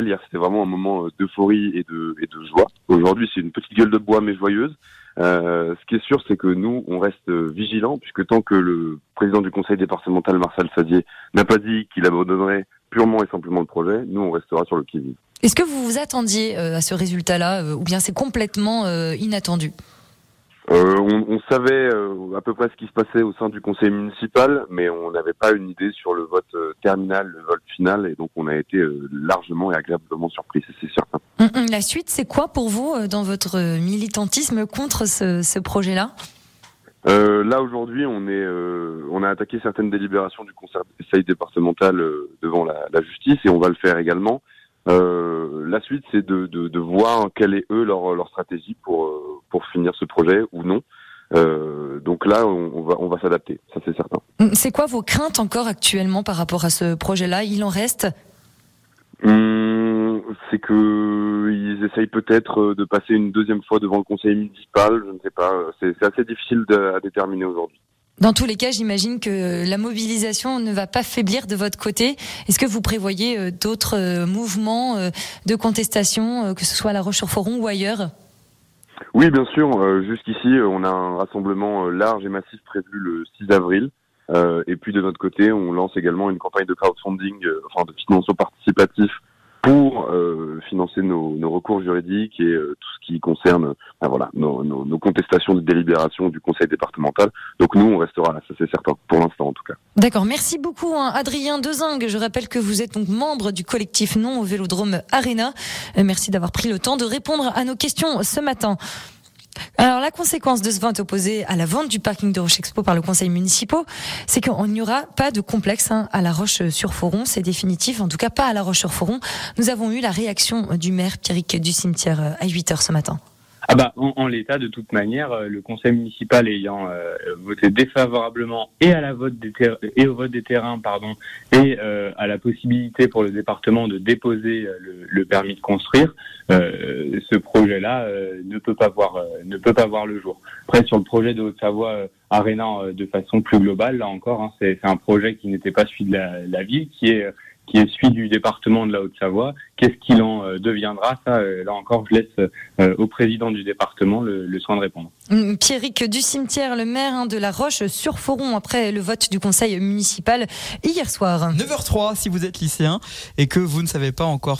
Hier, c'était vraiment un moment d'euphorie et de, joie. Aujourd'hui, c'est une petite gueule de bois mais joyeuse. Euh, ce qui est sûr, c'est que nous, on reste vigilants, puisque tant que le président du conseil départemental, Marcel Sadier, n'a pas dit qu'il abandonnerait purement et simplement le projet, nous, on restera sur le qui-vive. Est-ce que vous vous attendiez euh, à ce résultat-là, euh, ou bien c'est complètement inattendu? Euh, on, on, savait euh, à peu près ce qui se passait au sein du conseil municipal, mais on n'avait pas une idée sur le vote euh, terminal, le vote final, et donc on a été largement et agréablement surpris, c'est certain. Hum, hum, la suite, c'est quoi pour vous dans votre militantisme contre ce, ce projet-là? Là aujourd'hui, on est, on a attaqué certaines délibérations du conseil départemental devant la, la, justice, et on va le faire également. Euh, la suite, c'est de, de, de, voir quelle est eux leur, leur stratégie pour euh, pour finir ce projet ou non. Euh, donc là, on, va on va s'adapter, ça c'est certain. C'est quoi vos craintes encore actuellement par rapport à ce projet-là? Il en reste? Hum, C'est que ils essayent peut-être de passer une deuxième fois devant le conseil municipal. Je ne sais pas. C'est assez difficile de, à déterminer aujourd'hui. Dans tous les cas, j'imagine que la mobilisation ne va pas faiblir de votre côté. Est-ce que vous prévoyez euh, d'autres euh, mouvements euh, de contestation, que ce soit à La Roche-sur-Foron ou ailleurs? Oui, bien sûr. Jusqu'ici, on a un rassemblement large et massif prévu le 6 avril. et puis de notre côté, on lance également une campagne de crowdfunding, enfin de financement participatif pour euh, financer nos, nos, recours juridiques et euh, tout ce qui concerne ben voilà, nos, nos, nos, contestations de délibération du conseil départemental. Donc nous, on restera là, ça c'est certain, pour l'instant en tout cas. D'accord, merci beaucoup hein. Adrien Dezingue. Je rappelle que vous êtes donc membre du collectif Non au Vélodrome Arena. Euh, merci d'avoir pris le temps de répondre à nos questions ce matin. Alors la conséquence de ce vote opposé à la vente du parking de Roche Expo par le conseil municipal, c'est qu'il n'y aura pas de complexe hein, à La Roche-sur-Foron, c'est définitif, en tout cas pas à La Roche-sur-Foron. Nous avons eu la réaction du maire Pierrick du cimetière euh, à 8h ce matin. Ah bah, en, l'état, de toute manière, euh, le conseil municipal ayant euh, voté défavorablement et à la vote des et au vote des terrains, pardon, et euh, à la possibilité pour le département de déposer le, permis de construire, ce projet-là ne peut pas voir ne peut pas voir le jour. Après, sur le projet de Haute-Savoie Arena, de façon plus globale, là encore, hein, c'est un projet qui n'était pas celui de la, la ville, qui est qui est celui du département de la Haute-Savoie. Qu'est-ce qu'il en euh, deviendra? Ça, euh, là encore, je laisse euh, au président du département le, soin de répondre. Hum, Pierrick du cimetière, le maire hein, de La Roche sur Foron après le vote du conseil municipal hier soir. 9h03 si vous êtes lycéen et que vous ne savez pas encore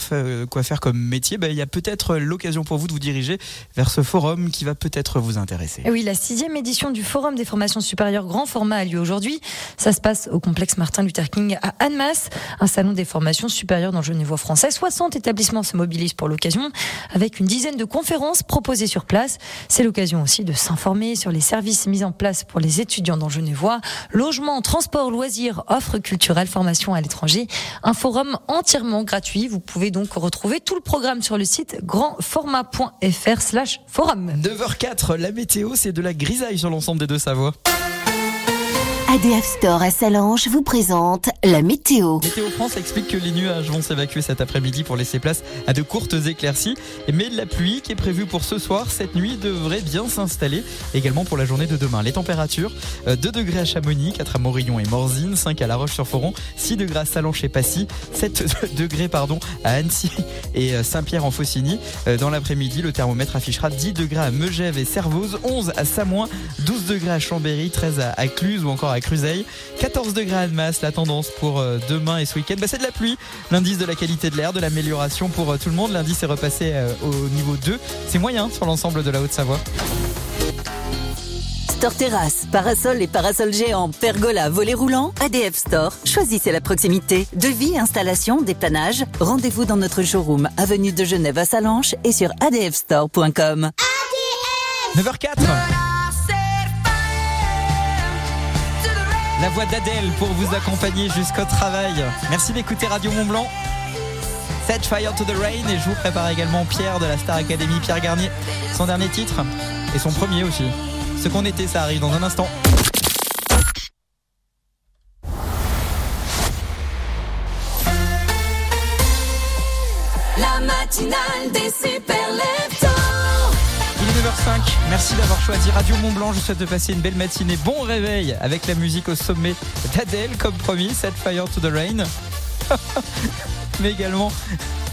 quoi faire comme métier, ben, il y a peut-être l'occasion pour vous de vous diriger vers ce forum qui va peut-être vous intéresser. oui, la sixième édition du Forum des formations supérieures grand format a lieu aujourd'hui. Ça se passe au complexe Martin Luther King à Annemasse, un salon des formations supérieures dans le Genevois français. 60 établissements se mobilisent pour l'occasion avec une dizaine de conférences proposées sur place. C'est l'occasion aussi de s'informer sur les services mis en place pour les étudiants dans Genevois. Logement, transport, loisirs, offres culturelles, formation à l'étranger. Un forum entièrement gratuit. Vous pouvez donc retrouver tout le programme sur le site grandformat.fr slash forum. 9h04, la météo, c'est de la grisaille sur l'ensemble des deux Savoies. ADF Store à Salange vous présente la météo. Météo France explique que les nuages vont s'évacuer cet après-midi pour laisser place à de courtes éclaircies. Mais la pluie qui est prévue pour ce soir, cette nuit, devrait bien s'installer également pour la journée de demain. Les températures, 2 euh, degrés à Chamonix, 4 à Morillon et Morzine, 5 à La Roche-sur-Foron, 6 degrés à Salange et Passy, 7 degrés pardon, à Annecy et euh, Saint-Pierre en Faucigny. Euh, dans l'après-midi, le thermomètre affichera 10 degrés à Megève et Servoz, 11 à Samoin, 12 degrés à Chambéry, 13 à Cluse ou encore à Cruzeil. 14 degrés à masse, la tendance pour euh, demain et ce week-end, bah, c'est de la pluie. L'indice de la qualité de l'air, de l'amélioration pour euh, tout le monde. L'indice est repassé euh, au niveau 2. C'est moyen sur l'ensemble de la Haute-Savoie. Store Terrasse, parasol et parasol géant, pergola, volet roulant, ADF Store. Choisissez la proximité. Devis, installation, dépannage. Rendez-vous dans notre showroom, avenue de Genève à Salanches et sur adfstore.com. 9h04 la voix d'Adèle pour vous accompagner jusqu'au travail. Merci d'écouter Radio Mont Blanc. Set Fire to the Rain et je vous prépare également Pierre de la Star Academy, Pierre Garnier, son dernier titre et son premier aussi. Ce qu'on était, ça arrive dans un instant. La matinale des super 9h05. Merci d'avoir choisi Radio Mont Blanc. Je souhaite de passer une belle matinée. Bon réveil avec la musique au sommet d'Adèle, comme promis, Set Fire to the Rain. Mais également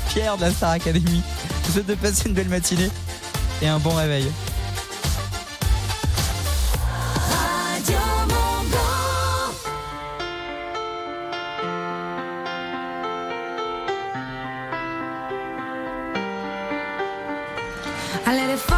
Pierre de la Star Academy. Je souhaite de passer une belle matinée et un bon réveil. tu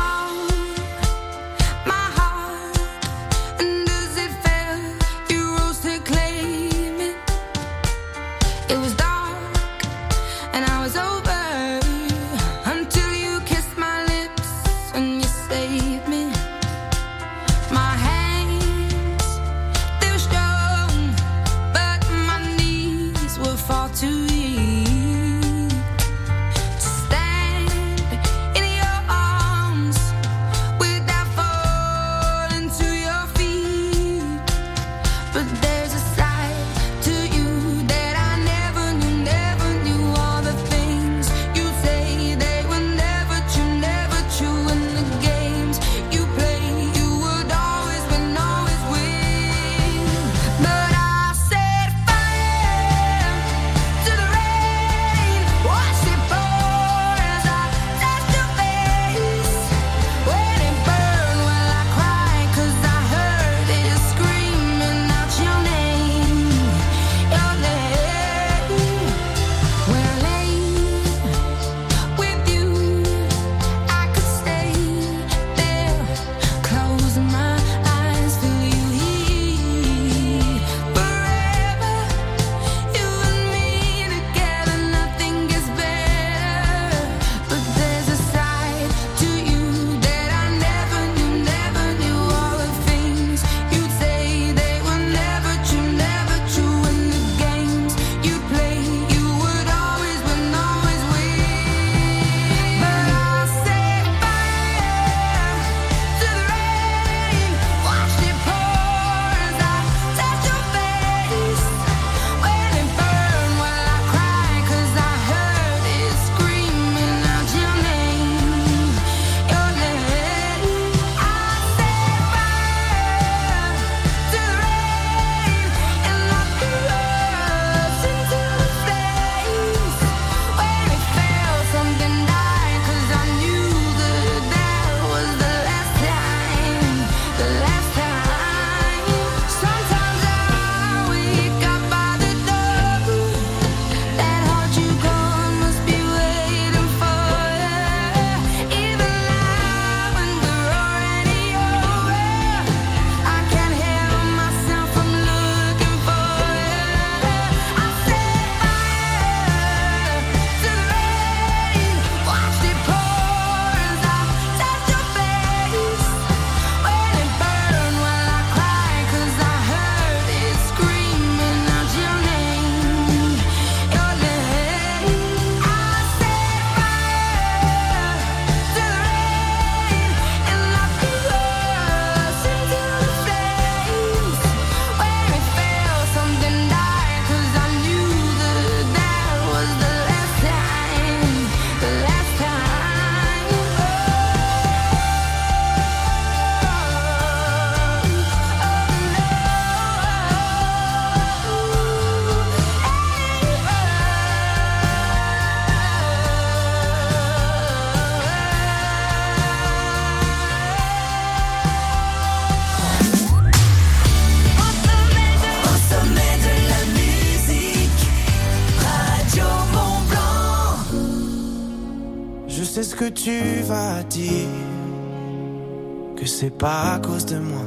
pas à cause de moi.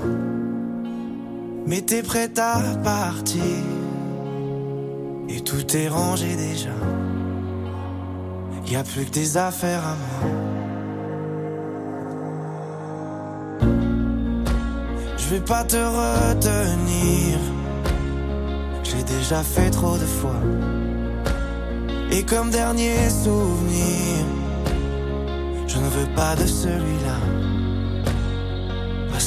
Mais t'es prête à partir et tout est rangé déjà. Y a plus que des affaires à moi. Je vais pas te retenir. J'ai déjà fait trop de fois. Et comme dernier souvenir je ne veux pas de celui-là,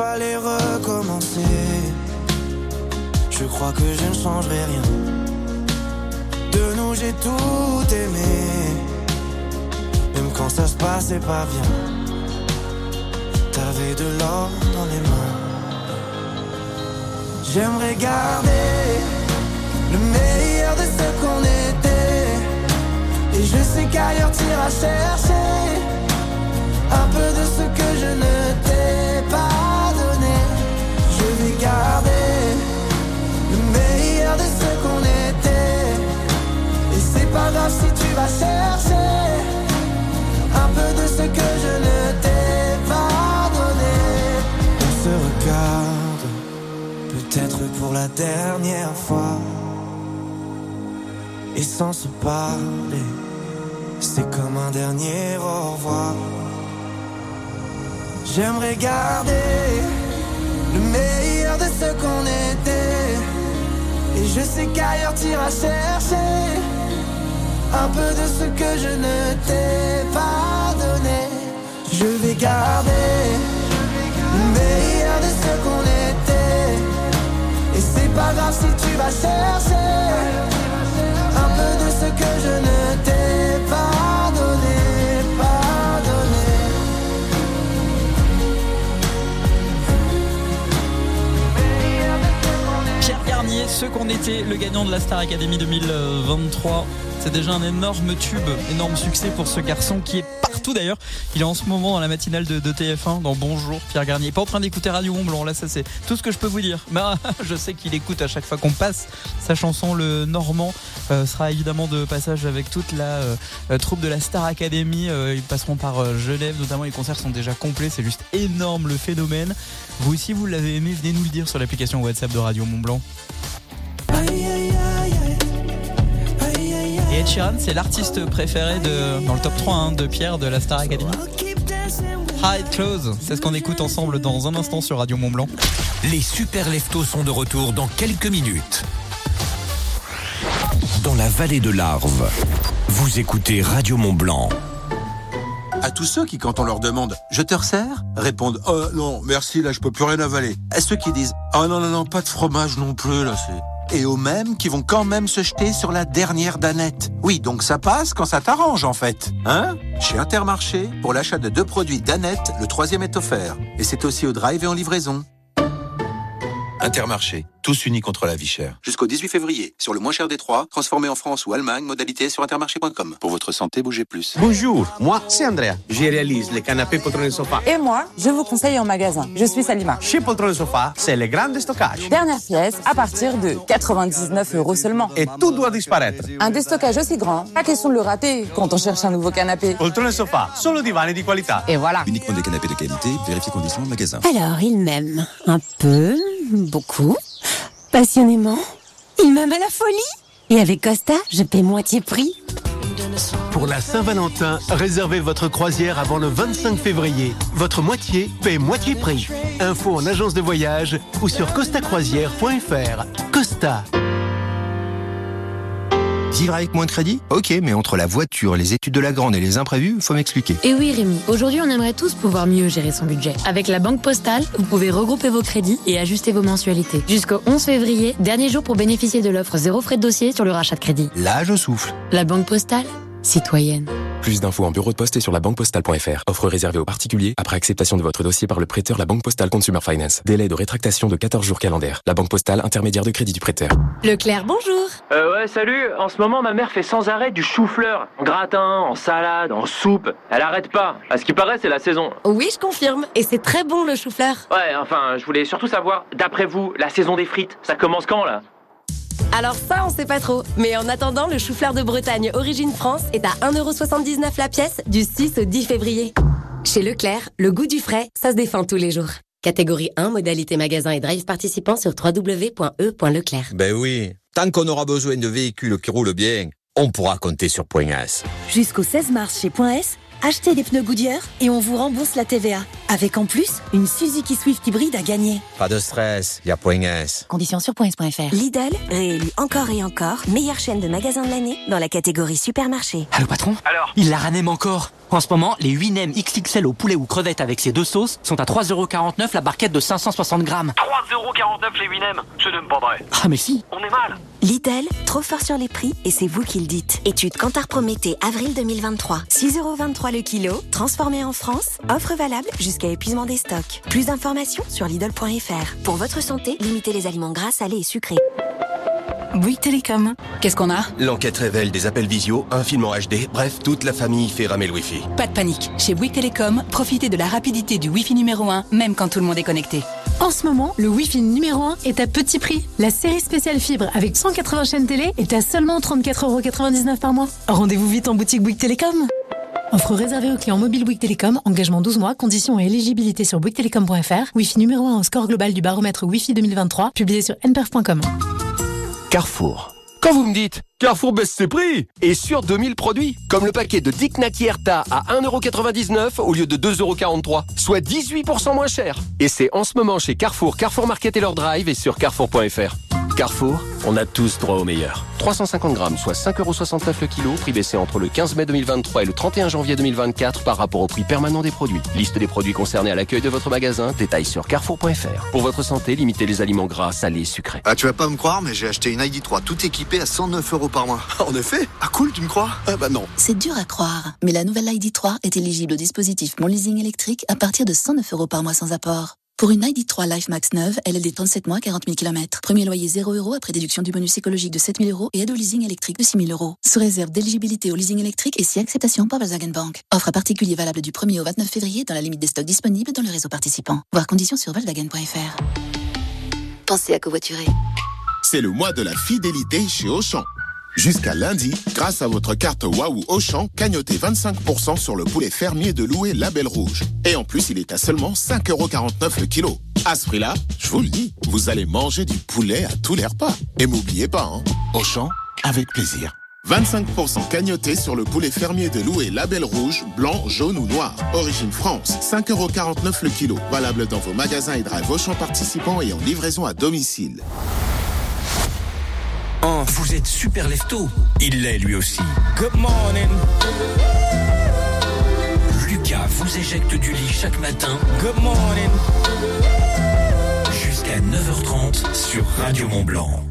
aller recommencer. Je crois que je ne changerai rien. De nous, j'ai tout aimé. Même quand ça se passait pas bien. T'avais de l'or dans les mains. J'aimerais garder le meilleur de ce qu'on était. Et je sais qu'ailleurs t'iras chercher pas grave si tu vas chercher un peu de ce que je ne t'ai pas donné. On se regarde, peut-être pour la dernière fois. Et sans se parler, c'est comme un dernier au revoir. J'aimerais garder le meilleur de ce qu'on était. Et je sais qu'ailleurs t'iras chercher un peu de ce que je ne t'ai pas donné. Je vais garder le meilleur de ce qu'on était. Et c'est pas grave si tu vas chercher un peu de ce que je ne t'ai ce qu'on était, le gagnant de la Star Academy 2023. C'est déjà un énorme tube, énorme succès pour ce garçon qui est partout d'ailleurs. Il est en ce moment dans la matinale de, de TF1 dans Bonjour Pierre Garnier. Pas en train d'écouter Radio Mont Blanc, là ça c'est tout ce que je peux vous dire. Mais ah, je sais qu'il écoute à chaque fois qu'on passe sa chanson. Le Normand euh, sera évidemment de passage avec toute la euh, euh, troupe de la Star Academy. Ils passeront par Genève, notamment les concerts sont déjà complets. C'est juste énorme le phénomène. Vous aussi vous l'avez aimé, venez nous le dire sur l'application WhatsApp de Radio Mont Blanc. Ed Sheeran, c'est l'artiste préféré de, dans le top 3 hein, de Pierre de la Star Academy. Hide Close, c'est ce qu'on écoute ensemble dans un instant sur Radio Mont Blanc. Les super leftos sont de retour dans quelques minutes. Dans la vallée de l'Arve, vous écoutez Radio Mont Blanc. À tous ceux qui, quand on leur demande « Je te resserre ?» répondent « Oh non, merci, là je peux plus rien avaler. » À ceux qui disent « Oh non, non, non, pas de fromage non plus, là c'est... » Et aux mêmes qui vont quand même se jeter sur la dernière danette. Oui, donc ça passe quand ça t'arrange en fait. Hein? Chez Intermarché, pour l'achat de deux produits danette, le troisième est offert. Et c'est aussi au drive et en livraison. Intermarché, tous unis contre la vie chère. Jusqu'au 18 février, sur le moins cher des trois, transformé en France ou Allemagne, modalité sur intermarché.com. Pour votre santé, bougez plus. Bonjour, moi c'est Andrea. Je réalise les canapés Poltron et Sofa. Et moi, je vous conseille en magasin. Je suis Salima. Chez Poltron et Sofa, c'est le grand déstockage. Dernière pièce à partir de 99 euros seulement. Et tout doit disparaître. Un déstockage aussi grand, pas question de le rater quand on cherche un nouveau canapé. Poltron et Sofa, solo divani di qualità. Et voilà. Uniquement des canapés de qualité, vérifiez conditions en magasin. Alors, il m'aime un peu, beaucoup, passionnément. Il m'aime à la folie. Et avec Costa, je paie moitié prix. Pour la Saint-Valentin, réservez votre croisière avant le 25 février. Votre moitié paie moitié prix. Info en agence de voyage ou sur costacroisière.fr. Costa. Vivre avec moins de crédit Ok, mais entre la voiture, les études de la grande et les imprévus, faut m'expliquer. Et oui Rémi, aujourd'hui on aimerait tous pouvoir mieux gérer son budget. Avec la Banque Postale, vous pouvez regrouper vos crédits et ajuster vos mensualités. Jusqu'au 11 février, dernier jour pour bénéficier de l'offre zéro frais de dossier sur le rachat de crédit. Là, je souffle. La Banque Postale, citoyenne. Plus d'infos en bureau de poste et sur la banquepostale.fr. Offre réservée aux particuliers après acceptation de votre dossier par le prêteur La Banque Postale Consumer Finance. Délai de rétractation de 14 jours calendaires. La Banque Postale, intermédiaire de crédit du prêteur. Leclerc, bonjour. Euh, ouais, salut. En ce moment, ma mère fait sans arrêt du chou-fleur. En gratin, en salade, en soupe. Elle arrête pas. À ce qui paraît, c'est la saison. Oui, je confirme. Et c'est très bon le chou-fleur. Ouais, enfin, je voulais surtout savoir, d'après vous, la saison des frites, ça commence quand là? Alors ça, on sait pas trop. Mais en attendant, le chou-fleur de Bretagne Origine France est à 1,79€ la pièce du 6 au 10 février. Chez Leclerc, le goût du frais, ça se défend tous les jours. Catégorie 1, modalité magasin et drive participant sur www.e.leclerc. Ben oui, tant qu'on aura besoin de véhicules qui roulent bien, on pourra compter sur Point S. Jusqu'au 16 mars chez Point S, achetez des pneus Goodyear et on vous rembourse la TVA. Avec en plus, une Suzuki Swift hybride à gagner. Pas de stress, y a Point S. Conditions sur points.fr. Lidl, réélu encore et encore, meilleure chaîne de magasins de l'année dans la catégorie supermarché. Allô patron? Alors? Il la ranème encore En ce moment, les 8 nems XXL au poulet ou crevettes avec ces deux sauces sont à 3,49€ la barquette de 560 grammes. 3,49€ les 8 nems Je n'aime pas vrai. Ah mais si On est mal Lidl, trop fort sur les prix et c'est vous qui le dites. Étude Kantar Prométhée, avril 2023. 6,23€ le kilo, transformé en France. Offre valable jusqu'à épuisement des stocks. Plus d'informations sur Lidl.fr. Pour votre santé, limitez les aliments gras, salés et sucrés. Bouygues Télécom. Qu'est-ce qu'on a? L'enquête révèle des appels visio, un film en HD, bref, toute la famille fait ramer le Wi-Fi. Pas de panique. Chez Bouygues Télécom, profitez de la rapidité du Wi-Fi numéro 1, même quand tout le monde est connecté. En ce moment, le Wi-Fi numéro 1 est à petit prix. La série spéciale fibre avec 180 chaînes télé est à seulement 34,99€ par mois. Rendez-vous vite en boutique Bouygues Télécom. Offre réservée aux clients mobiles Bouygues Télécom, engagement 12 mois, conditions et éligibilité sur bouyguestelecom.fr. Wi-Fi numéro 1 au score global du baromètre Wi-Fi 2023, publié sur nperf.com. Carrefour. Quand vous me dites Carrefour baisse ses prix et sur 2000 produits, comme le paquet de Dick Naki Erta à 1,99€ au lieu de 2,43€, soit 18% moins cher. Et c'est en ce moment chez Carrefour, Carrefour Market et leur drive et sur carrefour.fr. Carrefour, on a tous droit au meilleur. 350 grammes, soit 5,69€ le kilo, prix baissé entre le 15 mai 2023 et le 31 janvier 2024 par rapport au prix permanent des produits. Liste des produits concernés à l'accueil de votre magasin, détails sur carrefour.fr. Pour votre santé, limitez les aliments gras, salés, sucrés. Ah, tu vas pas me croire, mais j'ai acheté une ID3 tout équipée à 109 euros par mois. En effet Ah cool, tu me crois? Ah bah non. C'est dur à croire, mais la nouvelle ID3 est éligible au dispositif Mon Leasing électrique à partir de 109 euros par mois sans apport. Pour une ID3 Life Max 9, LLD 37 mois, 40 000 km. Premier loyer 0 euros après déduction du bonus écologique de 7 000 euros et aide au leasing électrique de 6 000 euros. Sous réserve d'éligibilité au leasing électrique et si acceptation par Volkswagen Bank. Offre à particulier valable du 1er au 29 février dans la limite des stocks disponibles dans le réseau participant. Voir conditions sur Volkswagen.fr. Pensez à covoiturer. C'est le mois de la fidélité chez Auchan. Jusqu'à lundi, grâce à votre carte Waouh Auchan, cagnotez 25% sur le poulet fermier de louer Label Rouge. Et en plus, il est à seulement 5,49€ le kilo. À ce prix-là, je vous le dis, vous allez manger du poulet à tous les repas. Et m'oubliez pas, hein, Auchan, avec plaisir. 25% cagnoté sur le poulet fermier de louer Label Rouge, blanc, jaune ou noir. Origine France, 5,49€ le kilo. Valable dans vos magasins et drive Auchan participants et en livraison à domicile. Oh, vous êtes super lefto. Il l'est lui aussi. Good morning. Lucas vous éjecte du lit chaque matin. Good morning. Jusqu'à 9h30 sur Radio Mont Blanc.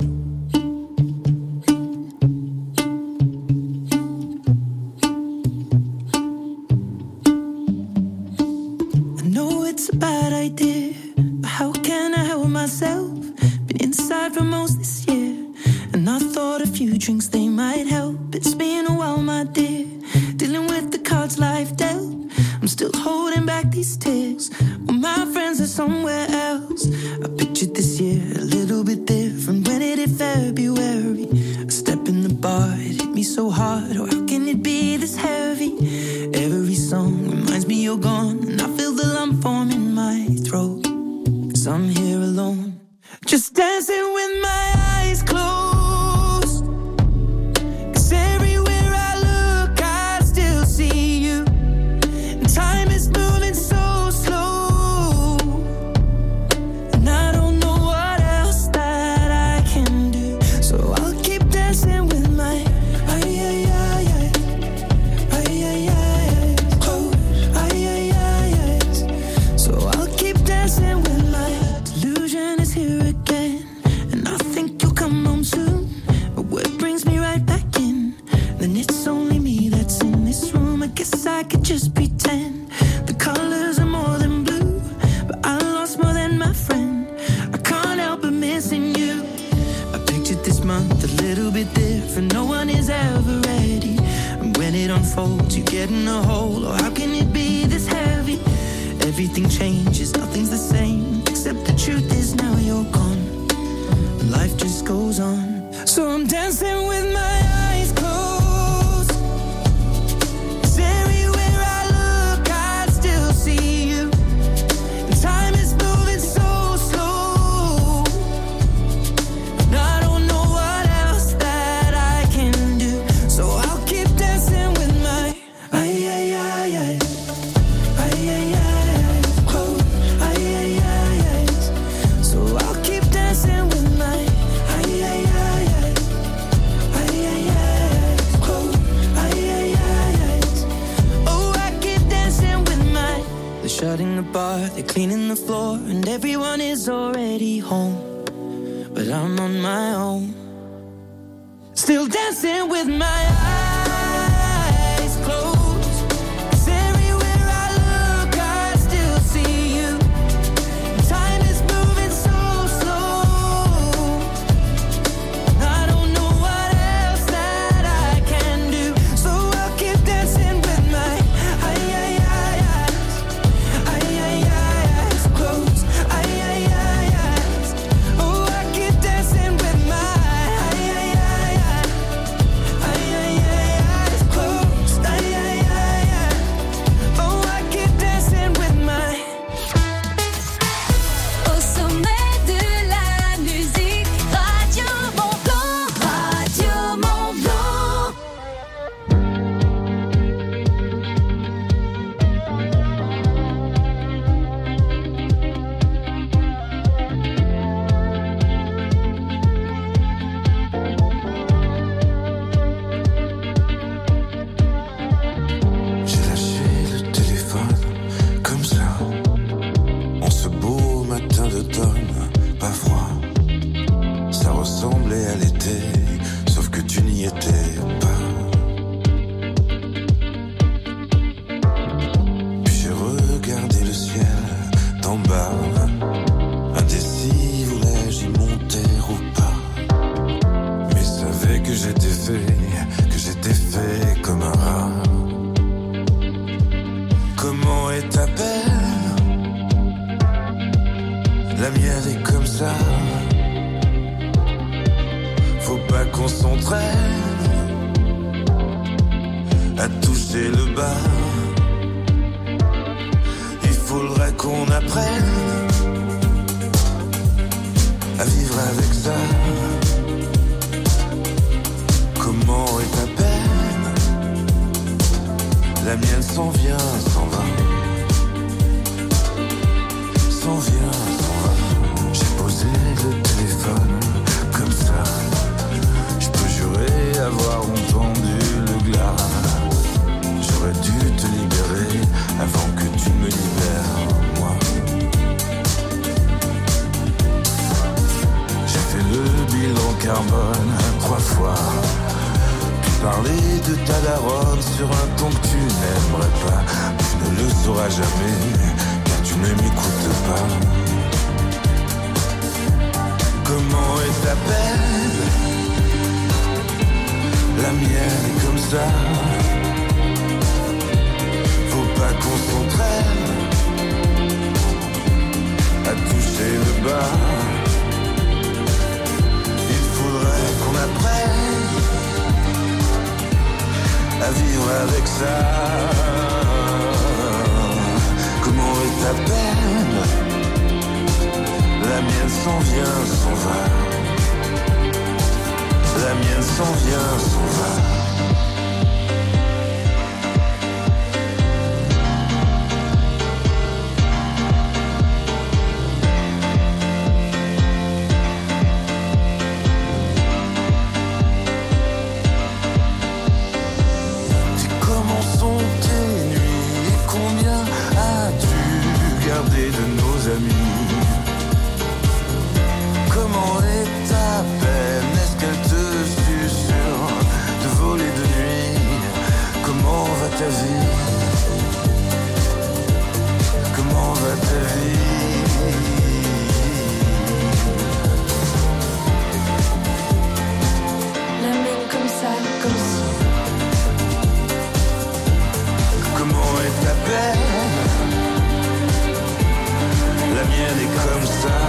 mienne est comme ça.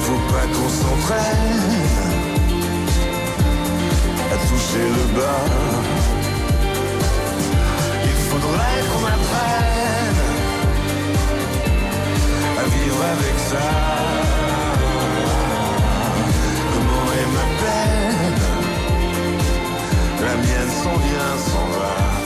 Faut pas qu'on s'entraîne à toucher le bas. Il faudrait qu'on apprenne à vivre avec ça. Comment est ma peine La mienne s'en vient, s'en va.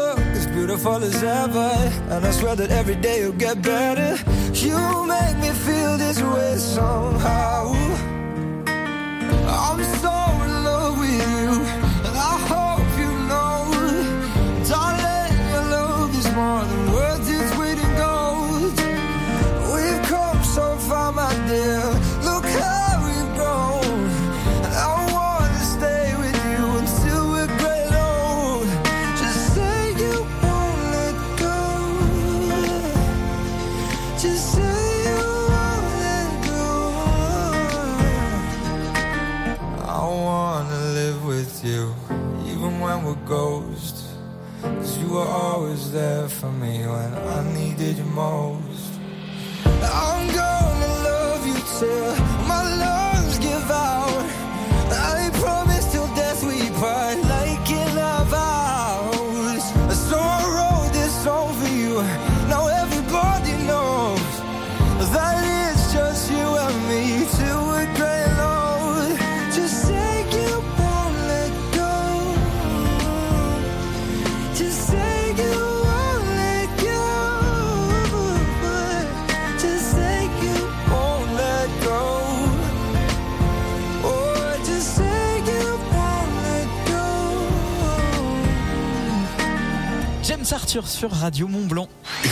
beautiful as ever. And I swear that every day you'll get better. You make me feel this way somehow. When. Cause you were always there for me when I needed you most. I'm gonna love you till Arthur sur Radio Mont Blanc.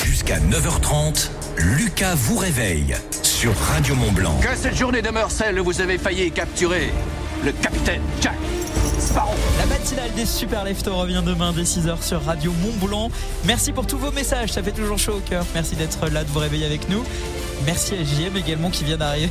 Jusqu'à 9h30, Lucas vous réveille sur Radio Mont Blanc. Que cette journée demeure celle où vous avez failli capturer le capitaine Jack Sparrow. La matinale des Super Leftos revient demain dès 6h sur Radio Mont Blanc. Merci pour tous vos messages, ça fait toujours chaud au cœur. Merci d'être là, de vous réveiller avec nous. Merci à JM également qui vient d'arriver.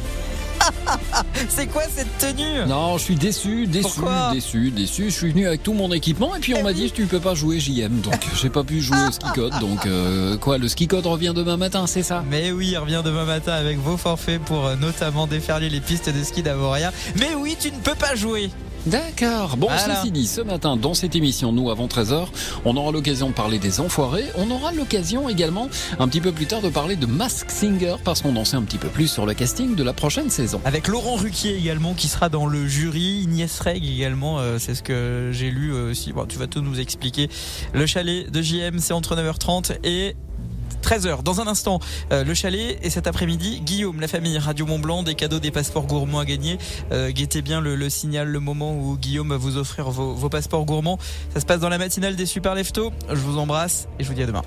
C'est quoi cette tenue? Non, je suis déçu, déçu, Pourquoi? déçu, déçu. Je suis venu avec tout mon équipement et puis on m'a dit tu peux pas jouer JM, donc j'ai pas pu jouer au ski code. Donc euh, quoi, le ski code revient demain matin, c'est ça? Mais oui, il revient demain matin avec vos forfaits pour euh, notamment déferler les pistes de ski d'Avoria. Mais oui, tu ne peux pas jouer. D'accord. Bon, Voilà. ceci dit, ce matin, dans cette émission, nous, avant 13h, on aura l'occasion de parler des enfoirés. On aura l'occasion également, un petit peu plus tard, de parler de Mask Singer, parce qu'on en sait un petit peu plus sur le casting de la prochaine saison. Avec Laurent Ruquier également qui sera dans le jury, Ignace Reg également, euh, c'est ce que j'ai lu euh, aussi. Bon, tu vas tout nous expliquer. Le chalet de JM, c'est entre 9h30 et 13h. Dans un instant, euh, le chalet et cet après-midi, Guillaume, la famille Radio Mont Blanc, des cadeaux, des passeports gourmands à gagner. Euh, guettez bien le, le signal, le moment où Guillaume va vous offrir vos, vos passeports gourmands. Ça se passe dans la matinale des Super Leftos. Je vous embrasse et je vous dis à demain.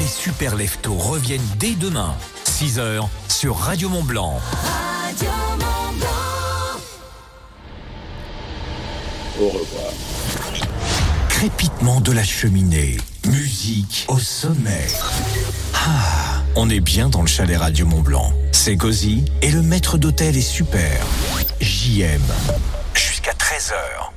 Les Super Leftos reviennent dès demain, 6h sur Radio Mont Blanc. Radio Mont Blanc. Au revoir. Crépitement de la cheminée, musique au sommet. Ah, on est bien dans le chalet Radio Mont Blanc. C'est cosy et le maître d'hôtel est super. JM. Jusqu'à 13h.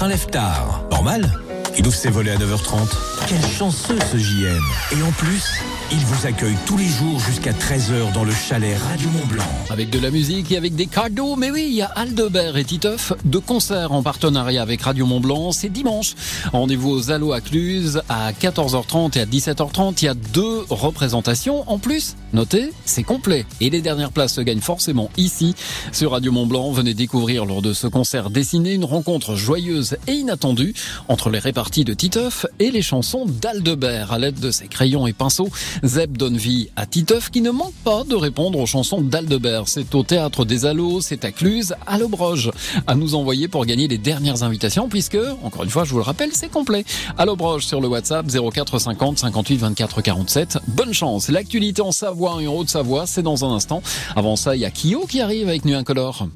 Un lève-tard. Normal. Il ouvre ses volets à 9h30. Quel chanceux ce JM. Et en plus, il vous accueille tous les jours jusqu'à 13h dans le chalet Radio Mont Blanc. Avec de la musique et avec des cadeaux. Mais oui, il y a Aldebert et Titeuf de concert en partenariat avec Radio Mont Blanc. C'est dimanche. Rendez-vous aux Allo à Cluse à 14h30 et à 17h30. Il y a deux représentations. En plus, notez, c'est complet. Et les dernières places se gagnent forcément ici, sur Radio Mont Blanc. Venez découvrir lors de ce concert dessiné une rencontre joyeuse et inattendue entre les réparties de Titeuf et les chansons d'Aldebert à l'aide de ses crayons et pinceaux. Zeb donne vie à Titeuf qui ne manque pas de répondre aux chansons d'Aldebert. C'est au théâtre des Allos, c'est à Cluse, à l'Aubroge. À nous envoyer pour gagner les dernières invitations puisque, encore une fois, je vous le rappelle, c'est complet. À l'Aubroge sur le WhatsApp 0450 58 24 47. Bonne chance. L'actualité en et en Haute-Savoie, c'est dans un instant. Avant ça, il y a Kyo qui arrive avec Nuit Incolore.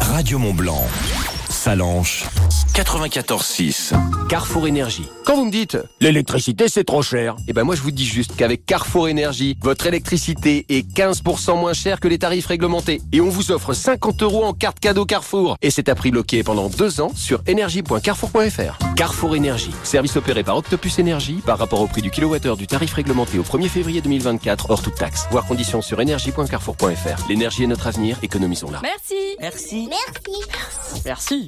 Radio Mont Blanc. Salanche. 94.6. Carrefour Énergie. Quand vous me dites l'électricité c'est trop cher, eh ben moi je vous dis juste qu'avec Carrefour Énergie, votre électricité est 15% moins chère que les tarifs réglementés. Et on vous offre 50 euros en carte cadeau Carrefour. Et c'est à prix bloqué pendant deux ans sur énergie.carrefour.fr. Carrefour Énergie. Service opéré par Octopus Énergie par rapport au prix du kilowattheure du tarif réglementé au 1er février 2024 hors toute taxe. Voir conditions sur énergie.carrefour.fr. L'énergie est notre avenir, économisons-la. Merci. Merci. Merci. Merci.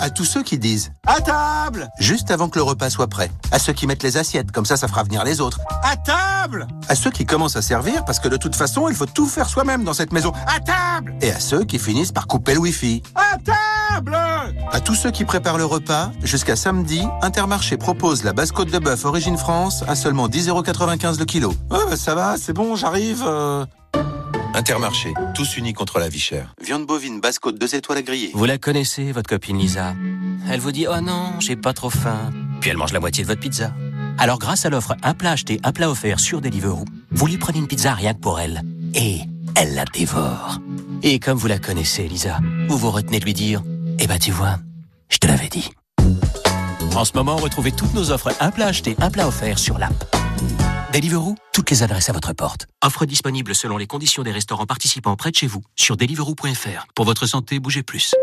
À tous ceux qui disent à table juste avant que le repas soit prêt. À ceux qui mettent les assiettes, comme ça, ça fera venir les autres. À table À ceux qui commencent à servir parce que de toute façon, il faut tout faire soi-même dans cette maison. À table Et à ceux qui finissent par couper le wifi. À table À tous ceux qui préparent le repas, jusqu'à samedi, Intermarché propose la basse côte de bœuf Origine France à seulement 10,95€ le kilo. Ouais, bah, ça va, c'est bon, j'arrive. euh. Intermarché, tous unis contre la vie chère. Viande bovine basse côte 2 étoiles à griller. Vous la connaissez, votre copine Lisa. Elle vous dit Oh non, j'ai pas trop faim. Puis elle mange la moitié de votre pizza. Alors, grâce à l'offre un plat acheté, un plat offert sur Deliveroo, vous lui prenez une pizza rien que pour elle. Et elle la dévore. Et comme vous la connaissez, Lisa, vous vous retenez de lui dire Eh ben, tu vois, je te l'avais dit. En ce moment, retrouvez toutes nos offres un plat acheté, un plat offert sur l'app. Deliveroo, toutes les adresses à votre porte. Offre disponible selon les conditions des restaurants participants près de chez vous sur deliveroo.fr. Pour votre santé, bougez plus.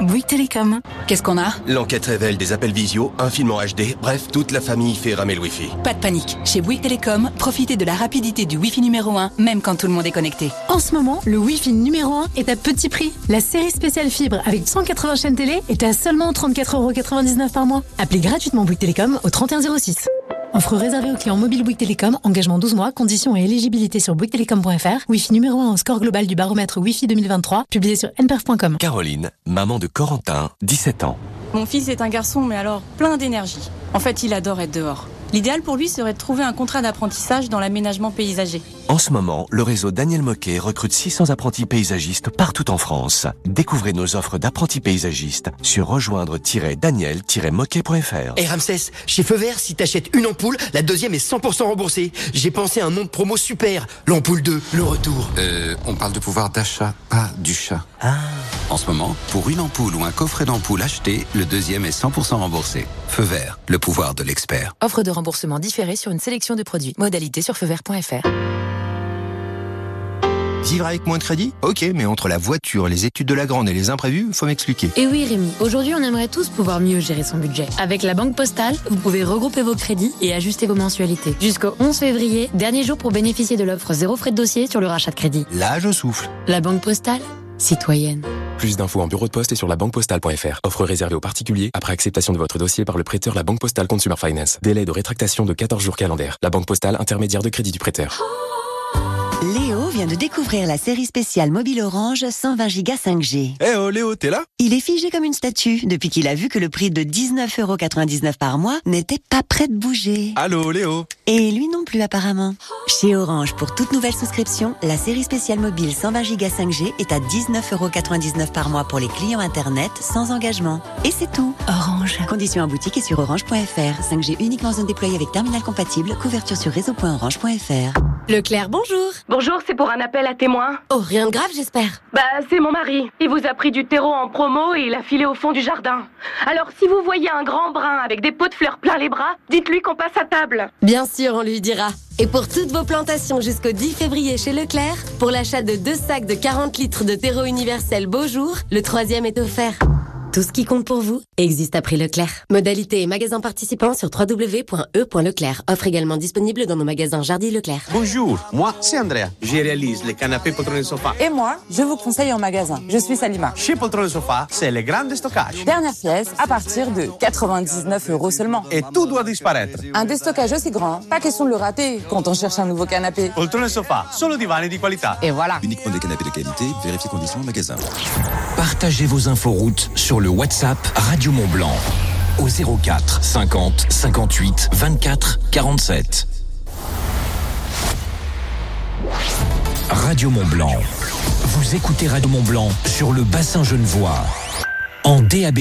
Bouygues Télécom. Qu'est-ce qu'on a? L'enquête révèle des appels visio, un film en HD, bref, toute la famille fait ramer le Wi-Fi. Pas de panique. Chez Bouygues Télécom, profitez de la rapidité du Wi-Fi numéro 1, même quand tout le monde est connecté. En ce moment, le Wi-Fi numéro 1 est à petit prix. La série spéciale fibre avec 180 chaînes télé est à seulement 34,99€ par mois. Appelez gratuitement Bouygues Télécom au 3106. Offre réservée aux clients mobile Bouygues Télécom, engagement 12 mois, conditions et éligibilité sur bouyguestelecom.fr. Wi-Fi numéro 1 au score global du baromètre Wi-Fi 2023, publié sur nperf.com. Caroline, maman de Corentin, 17 ans. Mon fils est un garçon, mais alors plein d'énergie. En fait, il adore être dehors. L'idéal pour lui serait de trouver un contrat d'apprentissage dans l'aménagement paysager. En ce moment, le réseau Daniel Moquet recrute 600 apprentis paysagistes partout en France. Découvrez nos offres d'apprentis paysagistes sur rejoindre-daniel-moquet.fr. Et Ramsès, chez Feu Vert, si t'achètes une ampoule, la deuxième est 100% remboursée. J'ai pensé à un nom de promo super. L'ampoule 2, le retour. Euh, on parle de pouvoir d'achat, pas du chat. En ce moment, pour une ampoule ou un coffret d'ampoule acheté, le deuxième est 100% remboursé. Feu Vert, le pouvoir de l'expert. Offre de remboursement différé sur une sélection de produits. Modalité sur feuvert.fr. Vivre avec moins de crédit? Ok, mais entre la voiture, les études de la grande et les imprévus, faut m'expliquer. Et oui Rémi, aujourd'hui on aimerait tous pouvoir mieux gérer son budget. Avec la Banque Postale, vous pouvez regrouper vos crédits et ajuster vos mensualités. Jusqu'au 11 février, dernier jour pour bénéficier de l'offre zéro frais de dossier sur le rachat de crédit. Là, je souffle. La Banque Postale, citoyenne. Plus d'infos en bureau de poste et sur la banquepostale.fr. Offre réservée aux particuliers après acceptation de votre dossier par le prêteur La Banque Postale Consumer Finance. Délai de rétractation de 14 jours calendaires. La Banque Postale intermédiaire de crédit du prêteur. Léo vient de découvrir la série spéciale mobile Orange 120 Go 5G. Eh oh Léo, t'es là? Il est figé comme une statue depuis qu'il a vu que le prix de 19,99€ par mois n'était pas prêt de bouger. Allô Léo? Et lui non plus apparemment. Chez Orange, pour toute nouvelle souscription, la série spéciale mobile 120 Go 5G est à 19,99€ par mois pour les clients Internet sans engagement. Et c'est tout. Orange. Conditions en boutique et sur orange.fr. 5G uniquement zone déployée avec terminal compatible. Couverture sur réseau.orange.fr. Leclerc, bonjour. Bonjour, c'est pour un appel à témoins. Oh, rien de grave, j'espère. Bah, c'est mon mari. Il vous a pris du terreau en promo et il a filé au fond du jardin. Alors, si vous voyez un grand brun avec des pots de fleurs plein les bras, dites-lui qu'on passe à table. Bien sûr, on lui dira. Et pour toutes vos plantations jusqu'au 10 février chez Leclerc, pour l'achat de deux sacs de 40 litres de terreau universel Beaujour, le troisième est offert. Tout ce qui compte pour vous existe à prix Leclerc. Modalité et magasins participants sur www.e.leclerc. Offre également disponible dans nos magasins Jardy Leclerc. Bonjour, moi c'est Andrea. Je réalise les canapés poltrons et sofa. Et moi, je vous conseille en magasin. Je suis Salima. Chez Poltron et Sofa, c'est le grand stockage. Dernière pièce à partir de 99 euros seulement. Et tout doit disparaître. Un déstockage aussi grand, pas question de le rater quand on cherche un nouveau canapé. Poltron et Sofa, solo divani di qualità. Et voilà. Uniquement des canapés de qualité, vérifiez conditions en magasin. Partagez vos inforoutes sur le WhatsApp Radio Mont Blanc au 04 50 58 24 47. Radio Mont Blanc. Vous écoutez Radio Mont Blanc sur le bassin Genevois en DAB+.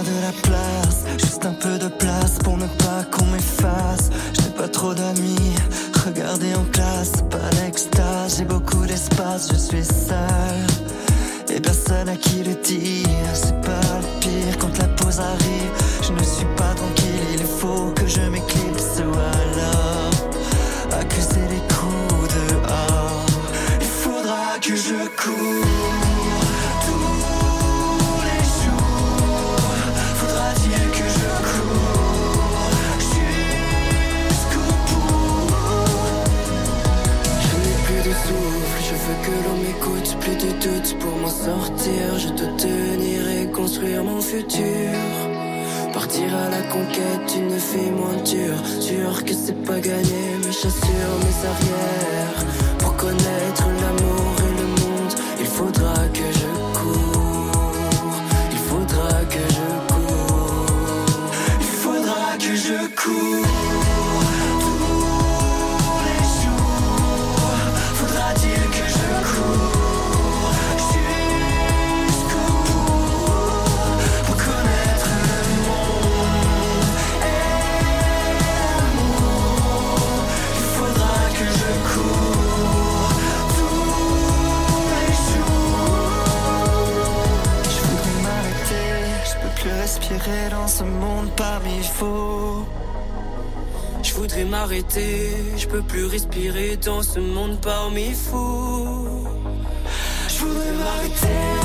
De la place, juste un peu de place pour ne pas qu'on m'efface. Je n'ai pas trop d'amis, regardez en classe, pas l'extase. J'ai beaucoup d'espace, je suis seul. Et personne à qui le dire, c'est pas le pire quand la pause arrive. Partir à la conquête d'une vie moins dure. Sûr que c'est pas gagné, mais j'assure mes arrières. Pour connaître l'amour et le monde, il faudra que je cours. Il faudra que je cours. Il faudra que je cours. Parmi. Je voudrais m'arrêter, je peux plus respirer dans ce monde parmi fous. Je voudrais m'arrêter,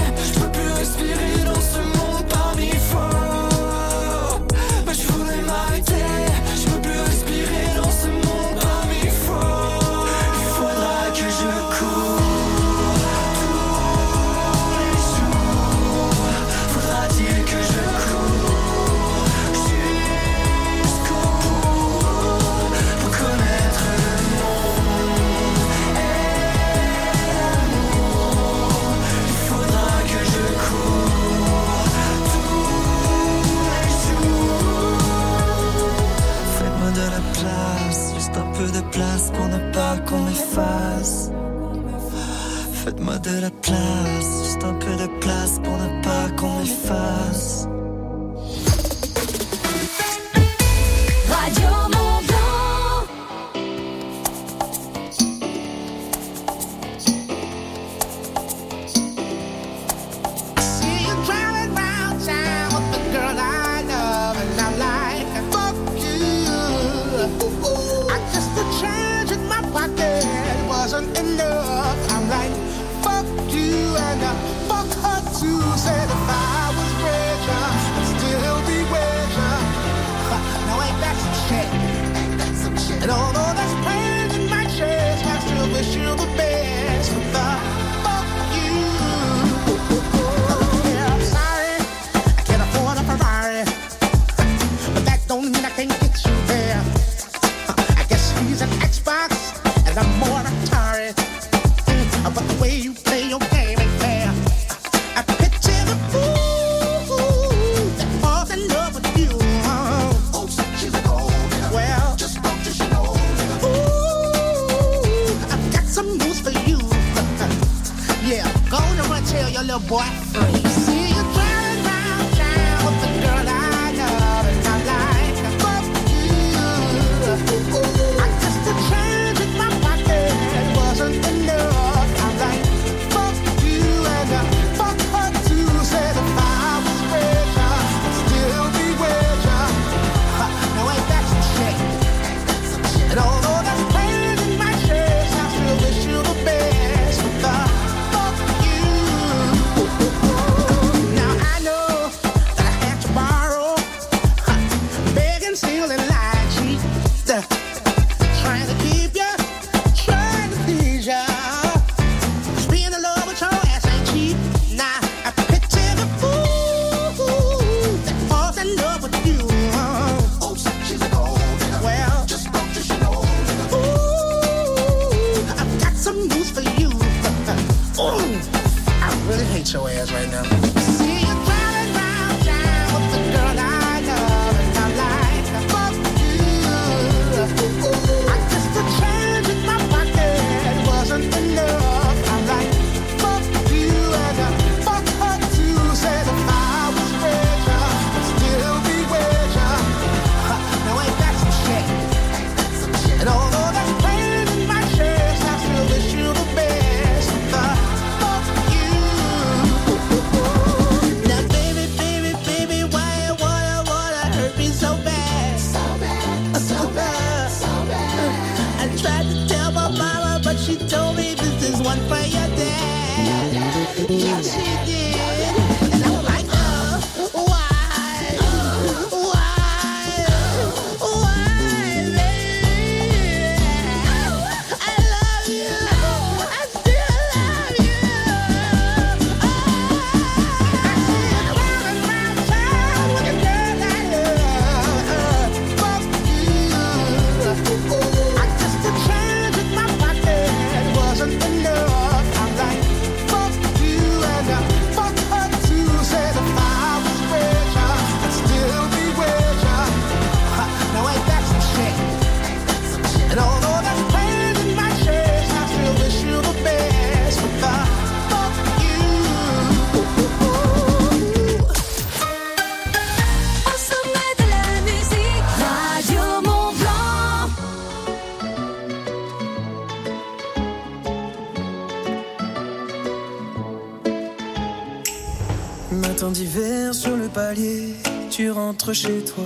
chez toi,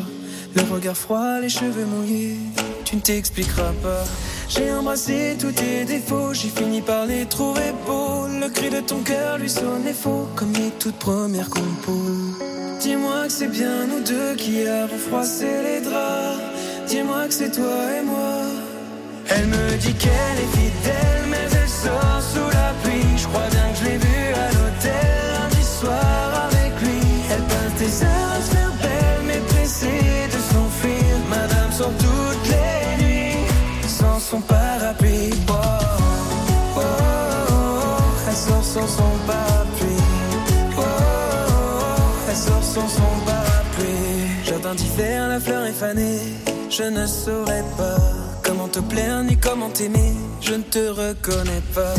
le regard froid, les cheveux mouillés, tu ne t'expliqueras pas. J'ai embrassé tous tes défauts, j'ai fini par les trouver beaux. Le cri de ton cœur lui sonnait faux, comme les toutes premières compos. Dis-moi que c'est bien nous deux qui avons froissé les draps. Dis-moi que c'est toi et moi. Elle me dit qu'elle est fidèle, mais elle sort sous la son. Oh, oh, oh, elle sort sans son. Jardin d'hiver, la fleur est fanée. Je ne saurais pas comment te plaire ni comment t'aimer. Je ne te reconnais pas.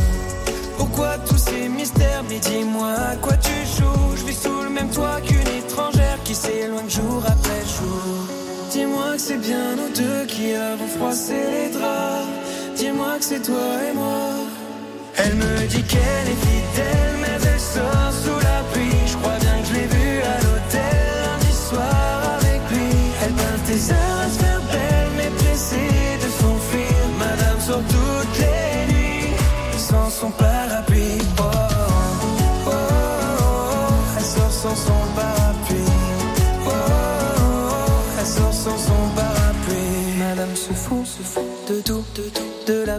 Pourquoi tous ces mystères Mais dis-moi à quoi tu joues? Je vis sous le même toit qu'une étrangère qui s'éloigne jour après jour. Dis-moi que c'est bien nous deux qui avons froissé les draps. Dis-moi que c'est toi et moi. Elle me dit qu'elle est fidèle Mais elle sort sous la pluie. Je crois bien que je l'ai vue à l'hôtel Lundi soir avec lui. Elle peint tes heures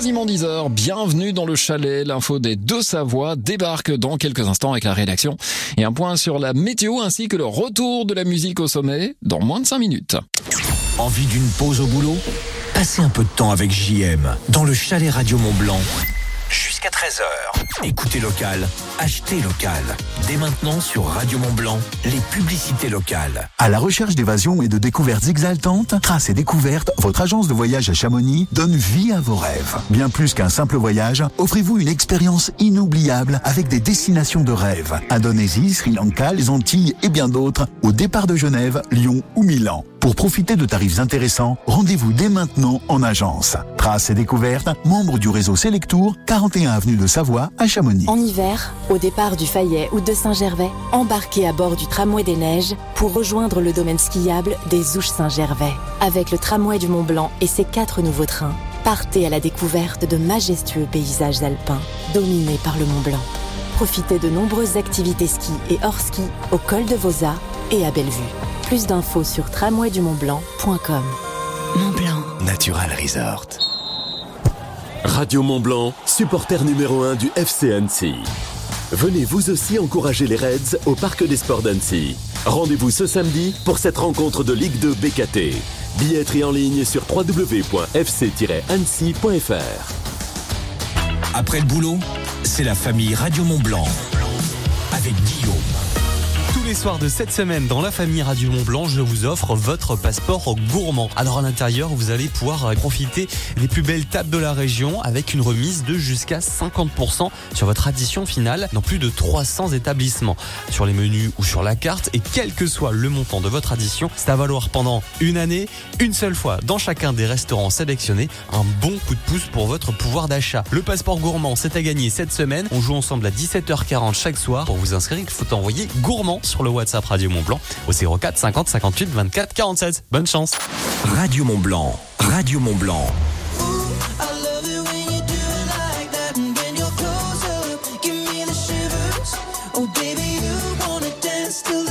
Quasiment 10 heures, bienvenue dans le chalet. L'info des deux Savoies débarque dans quelques instants avec la rédaction et un point sur la météo ainsi que le retour de la musique au sommet dans moins de 5 minutes. Envie d'une pause au boulot? Passez un peu de temps avec JM dans le chalet Radio Mont Blanc. Jusqu'à 13h. Écoutez local, achetez local. Dès maintenant sur Radio Mont Blanc, les publicités locales. À la recherche d'évasion et de découvertes exaltantes, Traces et Découvertes, votre agence de voyage à Chamonix donne vie à vos rêves. Bien plus qu'un simple voyage, offrez-vous une expérience inoubliable avec des destinations de rêve. Indonésie, Sri Lanka, les Antilles et bien d'autres, au départ de Genève, Lyon ou Milan. Pour profiter de tarifs intéressants, rendez-vous dès maintenant en agence. Traces et Découvertes, membre du réseau Selectour, 41 avenue de Savoie à Chamonix. En hiver, au départ du Fayet ou de Saint-Gervais, embarquez à bord du tramway des neiges pour rejoindre le domaine skiable des Ouches Saint-Gervais. Avec le tramway du Mont Blanc et ses quatre nouveaux trains, partez à la découverte de majestueux paysages alpins dominés par le Mont Blanc. Profitez de nombreuses activités ski et hors ski au col de Vosa et à Bellevue. Plus d'infos sur tramwaydumontblanc.com. Mont Blanc. Natural Resort. Radio Mont Blanc, supporter numéro 1 du FC Annecy. Venez vous aussi encourager les Reds au Parc des Sports d'Annecy. Rendez-vous ce samedi pour cette rencontre de Ligue 2 BKT. Billetterie en ligne sur www.fc-annecy.fr. Après le boulot, c'est la famille Radio Mont les soirs de cette semaine dans la famille Radio Mont Blanc, je vous offre votre passeport gourmand. Alors à l'intérieur, vous allez pouvoir euh, profiter des plus belles tables de la région avec une remise de jusqu'à 50% sur votre addition finale dans plus de 300 établissements. Sur les menus ou sur la carte et quel que soit le montant de votre addition, c'est à valoir pendant une année, une seule fois dans chacun des restaurants sélectionnés, un bon coup de pouce pour votre pouvoir d'achat. Le passeport gourmand, c'est à gagner cette semaine. On joue ensemble à 17h40 chaque soir. Pour vous inscrire, il faut envoyer gourmand sur le WhatsApp Radio Mont Blanc au 04 50 58 24 47. Bonne chance. Radio Mont Blanc, Radio Mont Blanc. You wanna dance till